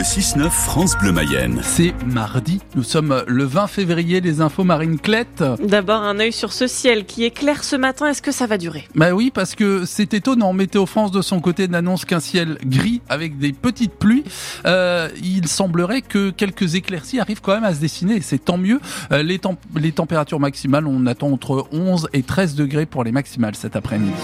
Le 6-9 France Bleu Mayenne. C'est mardi, nous sommes le 20 février, les infos marines clètes. D'abord un œil sur ce ciel qui est clair ce matin, est-ce que ça va durer? Bah oui, parce que c'est étonnant, Météo France de son côté n'annonce qu'un ciel gris avec des petites pluies. Euh, il semblerait que quelques éclaircies arrivent quand même à se dessiner, c'est tant mieux. Euh, les, les températures maximales, on attend entre 11 et 13 degrés pour les maximales cet après-midi.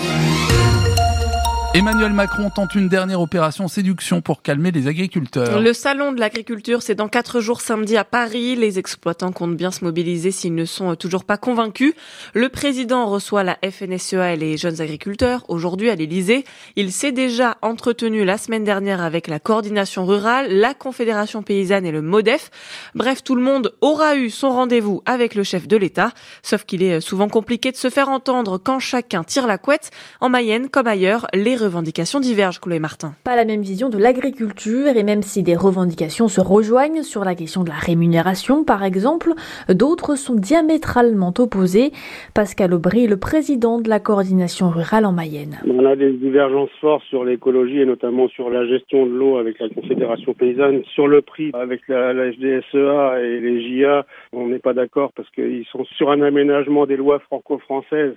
Emmanuel Macron tente une dernière opération séduction pour calmer les agriculteurs. Le salon de l'agriculture, c'est dans quatre jours samedi à Paris. Les exploitants comptent bien se mobiliser s'ils ne sont toujours pas convaincus. Le président reçoit la FNSEA et les jeunes agriculteurs aujourd'hui à l'Elysée. Il s'est déjà entretenu la semaine dernière avec la coordination rurale, la Confédération paysanne et le MODEF. Bref, tout le monde aura eu son rendez-vous avec le chef de l'État. Sauf qu'il est souvent compliqué de se faire entendre quand chacun tire la couette. En Mayenne, comme ailleurs, les revendications divergent, Chloé Martin. Pas la même vision de l'agriculture et même si des revendications se rejoignent sur la question de la rémunération par exemple, d'autres sont diamétralement opposées. Pascal Aubry, le président de la coordination rurale en Mayenne. On a des divergences fortes sur l'écologie et notamment sur la gestion de l'eau avec la Confédération paysanne. Sur le prix avec la, la FDSEA et les JA, on n'est pas d'accord parce qu'ils sont sur un aménagement des lois franco-françaises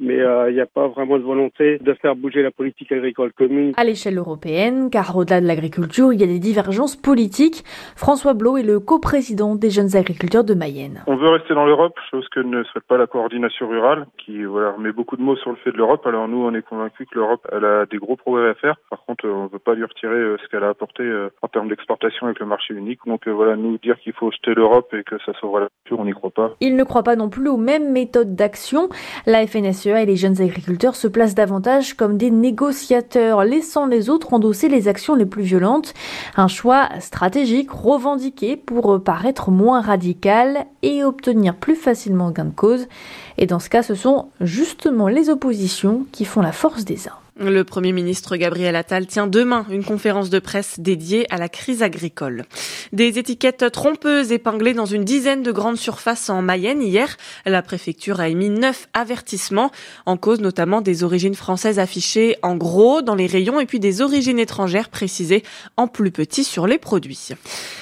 mais euh, il n'y a pas vraiment de volonté de faire bouger la politique agricole commune. À l'échelle européenne, car au-delà de l'agriculture, il y a des divergences politiques. François Blot est le coprésident des jeunes agriculteurs de Mayenne. On veut rester dans l'Europe, chose que ne souhaite pas la coordination rurale, qui voilà, met beaucoup de mots sur le fait de l'Europe. Alors nous, on est convaincus que l'Europe, elle a des gros progrès à faire. Par contre, on ne veut pas lui retirer euh, ce qu'elle a apporté euh, en termes d'exportation avec le marché unique. Donc voilà, nous dire qu'il faut jeter l'Europe et que ça sauvera la culture, on n'y croit pas. Il ne croit pas non plus aux mêmes méthodes d'action. La FNSEA et les jeunes agriculteurs se placent davantage comme des négociateurs, laissant les autres endosser les actions les plus violentes. Un choix stratégique revendiqué pour paraître moins radical et obtenir plus facilement gain de cause. Et dans ce cas, ce sont justement les oppositions qui font la force des uns. Le Premier ministre Gabriel Attal tient demain une conférence de presse dédiée à la crise agricole. Des étiquettes trompeuses épinglées dans une dizaine de grandes surfaces en Mayenne hier. La préfecture a émis neuf avertissements en cause notamment des origines françaises affichées en gros dans les rayons et puis des origines étrangères précisées en plus petit sur les produits.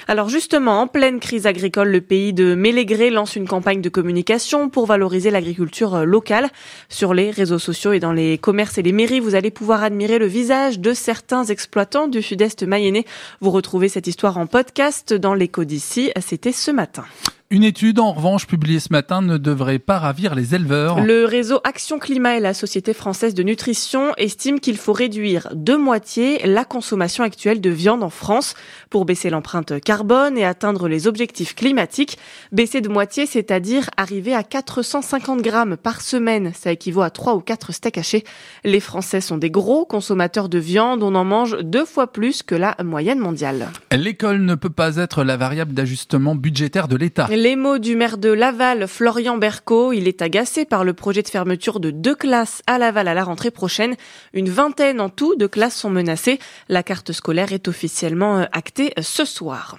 Alors justement, en pleine crise agricole, le pays de Mélégré lance une campagne de communication pour valoriser l'agriculture locale. Sur les réseaux sociaux et dans les commerces et les mairies, vous allez pouvoir admirer le visage de certains exploitants du sud-est mayennais. Vous retrouvez cette histoire en podcast dans l'écho d'ici. C'était ce matin. Une étude, en revanche, publiée ce matin, ne devrait pas ravir les éleveurs. Le réseau Action Climat et la Société française de nutrition estiment qu'il faut réduire de moitié la consommation actuelle de viande en France pour baisser l'empreinte carbone et atteindre les objectifs climatiques. Baisser de moitié, c'est-à-dire arriver à 450 grammes par semaine. Ça équivaut à 3 ou 4 steaks hachés. Les Français sont des gros consommateurs de viande. On en mange deux fois plus que la moyenne mondiale. L'école ne peut pas être la variable d'ajustement budgétaire de l'État. Les mots du maire de Laval, Florian Berco. Il est agacé par le projet de fermeture de deux classes à Laval à la rentrée prochaine. Une vingtaine en tout de classes sont menacées. La carte scolaire est officiellement euh, actée euh, ce soir.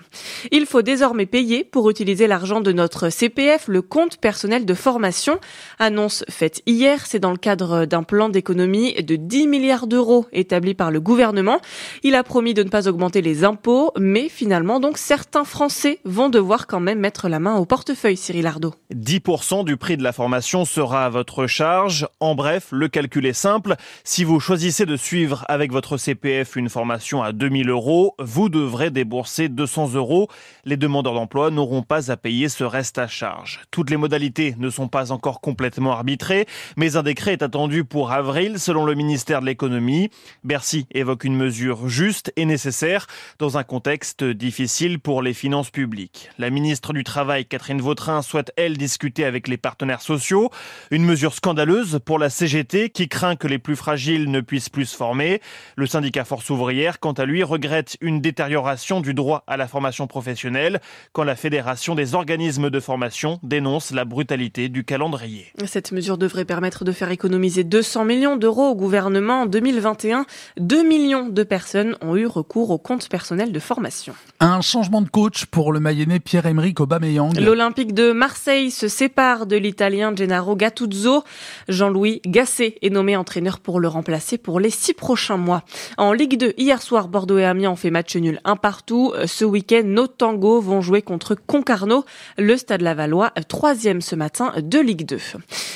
Il faut désormais payer pour utiliser l'argent de notre CPF, le compte personnel de formation. Annonce faite hier, c'est dans le cadre d'un plan d'économie de 10 milliards d'euros établi par le gouvernement. Il a promis de ne pas augmenter les impôts, mais finalement donc certains Français vont devoir quand même mettre la main au portefeuille, Cyril Ardo. 10% du prix de la formation sera à votre charge. En bref, le calcul est simple. Si vous choisissez de suivre avec votre CPF une formation à 2000 euros, vous devrez débourser 200 euros. Les demandeurs d'emploi n'auront pas à payer ce reste à charge. Toutes les modalités ne sont pas encore complètement arbitrées, mais un décret est attendu pour avril selon le ministère de l'économie. Bercy évoque une mesure juste et nécessaire dans un contexte difficile pour les finances publiques. La ministre du Travail Catherine Vautrin souhaite, elle, discuter avec les partenaires sociaux. Une mesure scandaleuse pour la CGT qui craint que les plus fragiles ne puissent plus se former. Le syndicat Force ouvrière, quant à lui, regrette une détérioration du droit à la formation professionnelle quand la Fédération des organismes de formation dénonce la brutalité du calendrier. Cette mesure devrait permettre de faire économiser 200 millions d'euros au gouvernement en 2021. 2 millions de personnes ont eu recours au compte personnel de formation. Un changement de coach pour le Mayennais Pierre-Emerick Aubameyang L'Olympique de Marseille se sépare de l'Italien Gennaro Gattuso. Jean-Louis Gasset est nommé entraîneur pour le remplacer pour les six prochains mois. En Ligue 2, hier soir, Bordeaux et Amiens ont fait match nul un partout. Ce week-end, nos tangos vont jouer contre Concarneau, le Stade Lavallois, troisième ce matin de Ligue 2.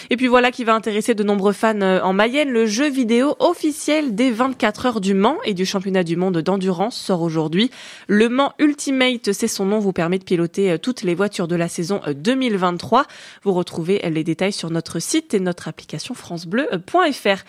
Et puis voilà qui va intéresser de nombreux fans en Mayenne. Le jeu vidéo officiel des 24 heures du Mans et du championnat du monde d'endurance sort aujourd'hui. Le Mans Ultimate, c'est son nom, vous permet de piloter toutes les voitures de la saison 2023. Vous retrouvez les détails sur notre site et notre application francebleu.fr.